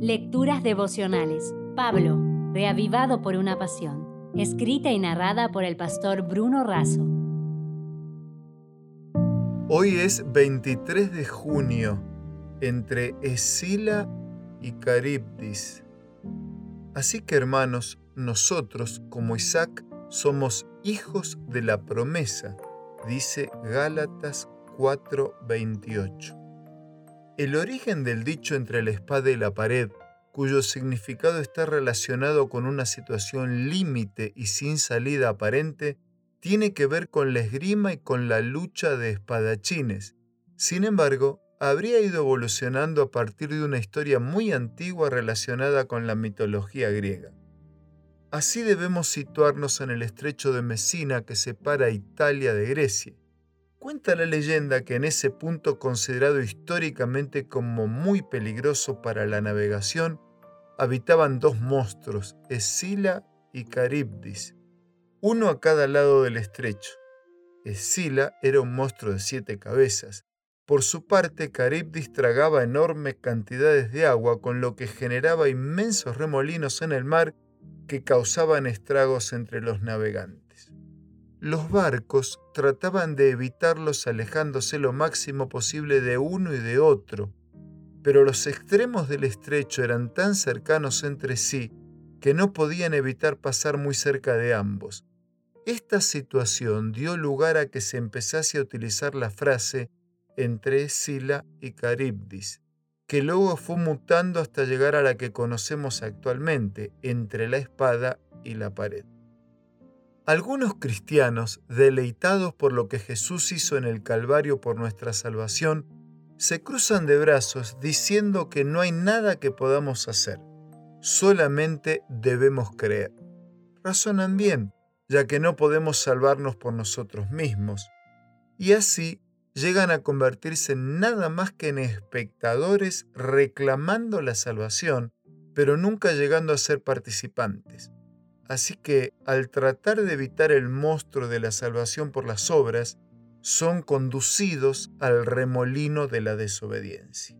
Lecturas devocionales. Pablo, reavivado por una pasión. Escrita y narrada por el pastor Bruno Razo. Hoy es 23 de junio, entre Escila y Caribdis. Así que hermanos, nosotros, como Isaac, somos hijos de la promesa, dice Gálatas 4:28. El origen del dicho entre la espada y la pared, cuyo significado está relacionado con una situación límite y sin salida aparente, tiene que ver con la esgrima y con la lucha de espadachines. Sin embargo, habría ido evolucionando a partir de una historia muy antigua relacionada con la mitología griega. Así debemos situarnos en el estrecho de Messina que separa Italia de Grecia. Cuenta la leyenda que en ese punto considerado históricamente como muy peligroso para la navegación, habitaban dos monstruos, Escila y Caribdis, uno a cada lado del estrecho. Escila era un monstruo de siete cabezas. Por su parte, Caribdis tragaba enormes cantidades de agua, con lo que generaba inmensos remolinos en el mar que causaban estragos entre los navegantes. Los barcos trataban de evitarlos alejándose lo máximo posible de uno y de otro, pero los extremos del estrecho eran tan cercanos entre sí que no podían evitar pasar muy cerca de ambos. Esta situación dio lugar a que se empezase a utilizar la frase entre Sila y Caribdis, que luego fue mutando hasta llegar a la que conocemos actualmente, entre la espada y la pared. Algunos cristianos, deleitados por lo que Jesús hizo en el Calvario por nuestra salvación, se cruzan de brazos diciendo que no hay nada que podamos hacer, solamente debemos creer. Razonan bien, ya que no podemos salvarnos por nosotros mismos, y así llegan a convertirse en nada más que en espectadores reclamando la salvación, pero nunca llegando a ser participantes. Así que, al tratar de evitar el monstruo de la salvación por las obras, son conducidos al remolino de la desobediencia.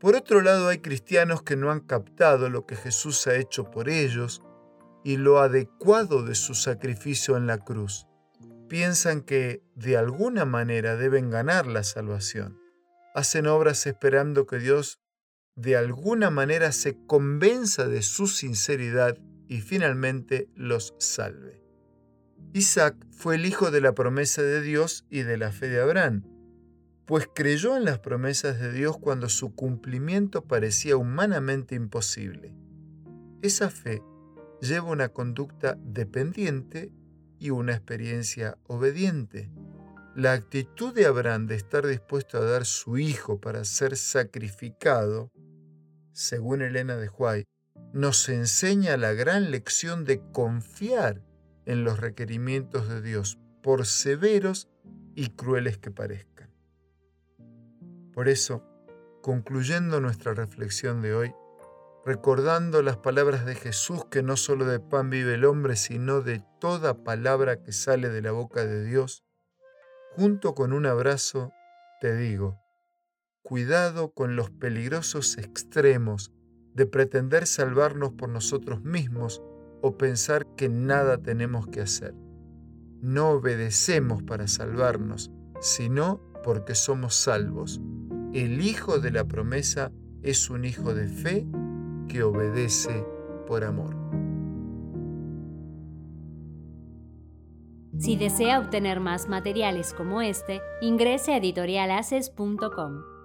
Por otro lado, hay cristianos que no han captado lo que Jesús ha hecho por ellos y lo adecuado de su sacrificio en la cruz. Piensan que de alguna manera deben ganar la salvación. Hacen obras esperando que Dios de alguna manera se convenza de su sinceridad y finalmente los salve. Isaac fue el hijo de la promesa de Dios y de la fe de Abraham, pues creyó en las promesas de Dios cuando su cumplimiento parecía humanamente imposible. Esa fe lleva una conducta dependiente y una experiencia obediente. La actitud de Abraham de estar dispuesto a dar su hijo para ser sacrificado, según Elena de Huay, nos enseña la gran lección de confiar en los requerimientos de Dios, por severos y crueles que parezcan. Por eso, concluyendo nuestra reflexión de hoy, recordando las palabras de Jesús que no solo de pan vive el hombre, sino de toda palabra que sale de la boca de Dios, junto con un abrazo, te digo, cuidado con los peligrosos extremos de pretender salvarnos por nosotros mismos o pensar que nada tenemos que hacer. No obedecemos para salvarnos, sino porque somos salvos. El hijo de la promesa es un hijo de fe que obedece por amor. Si desea obtener más materiales como este, ingrese a editorialaces.com.